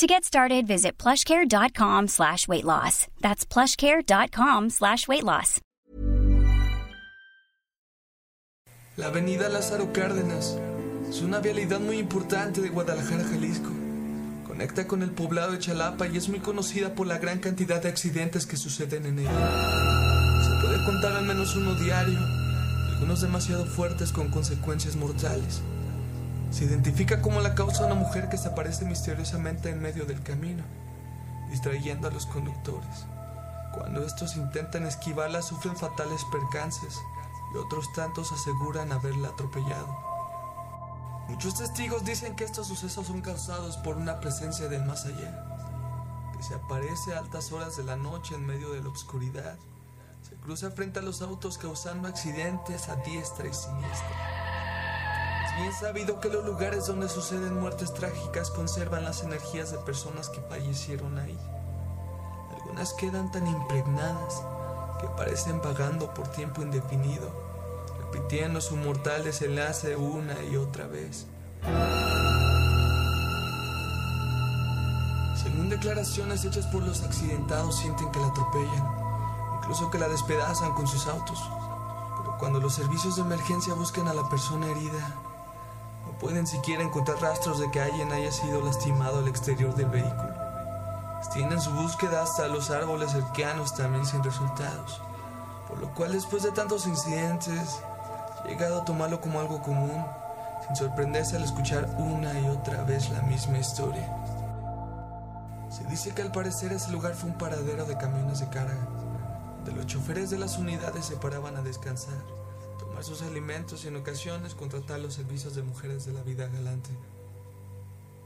To get started, visit plushcare.com slash weight loss. That's plushcare.com slash weight loss. La avenida Lázaro Cárdenas es una vialidad muy importante de Guadalajara, Jalisco. Conecta con el poblado de Chalapa y es muy conocida por la gran cantidad de accidentes que suceden en ella. Se puede contar al menos uno diario, algunos demasiado fuertes con consecuencias mortales. Se identifica como la causa una mujer que se aparece misteriosamente en medio del camino, distrayendo a los conductores. Cuando estos intentan esquivarla sufren fatales percances y otros tantos aseguran haberla atropellado. Muchos testigos dicen que estos sucesos son causados por una presencia del más allá, que se aparece a altas horas de la noche en medio de la oscuridad, se cruza frente a los autos causando accidentes a diestra y siniestra. Es bien sabido que los lugares donde suceden muertes trágicas conservan las energías de personas que fallecieron ahí. Algunas quedan tan impregnadas que parecen vagando por tiempo indefinido, repitiendo su mortal desenlace una y otra vez. Según declaraciones hechas por los accidentados, sienten que la atropellan, incluso que la despedazan con sus autos. Pero cuando los servicios de emergencia buscan a la persona herida, pueden siquiera encontrar rastros de que alguien haya sido lastimado al exterior del vehículo. Extienden su búsqueda hasta los árboles cercanos también sin resultados, por lo cual después de tantos incidentes, llegado a tomarlo como algo común, sin sorprenderse al escuchar una y otra vez la misma historia. Se dice que al parecer ese lugar fue un paradero de camiones de carga, donde los choferes de las unidades se paraban a descansar, tomar sus alimentos y en ocasiones contratar los servicios de mujeres de la vida galante.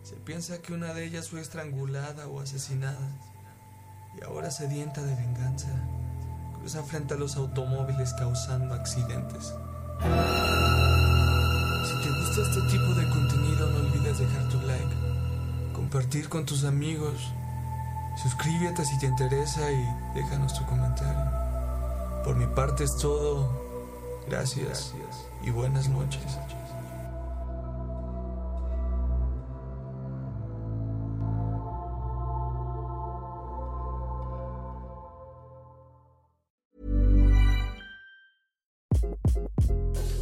Se piensa que una de ellas fue estrangulada o asesinada y ahora sedienta de venganza cruza frente a los automóviles causando accidentes. Si te gusta este tipo de contenido no olvides dejar tu like, compartir con tus amigos, suscríbete si te interesa y déjanos tu comentario. Por mi parte es todo. Gracias y buenas noches.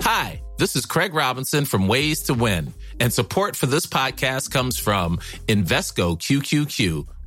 Hi, this is Craig Robinson from Ways to Win, and support for this podcast comes from Invesco QQQ,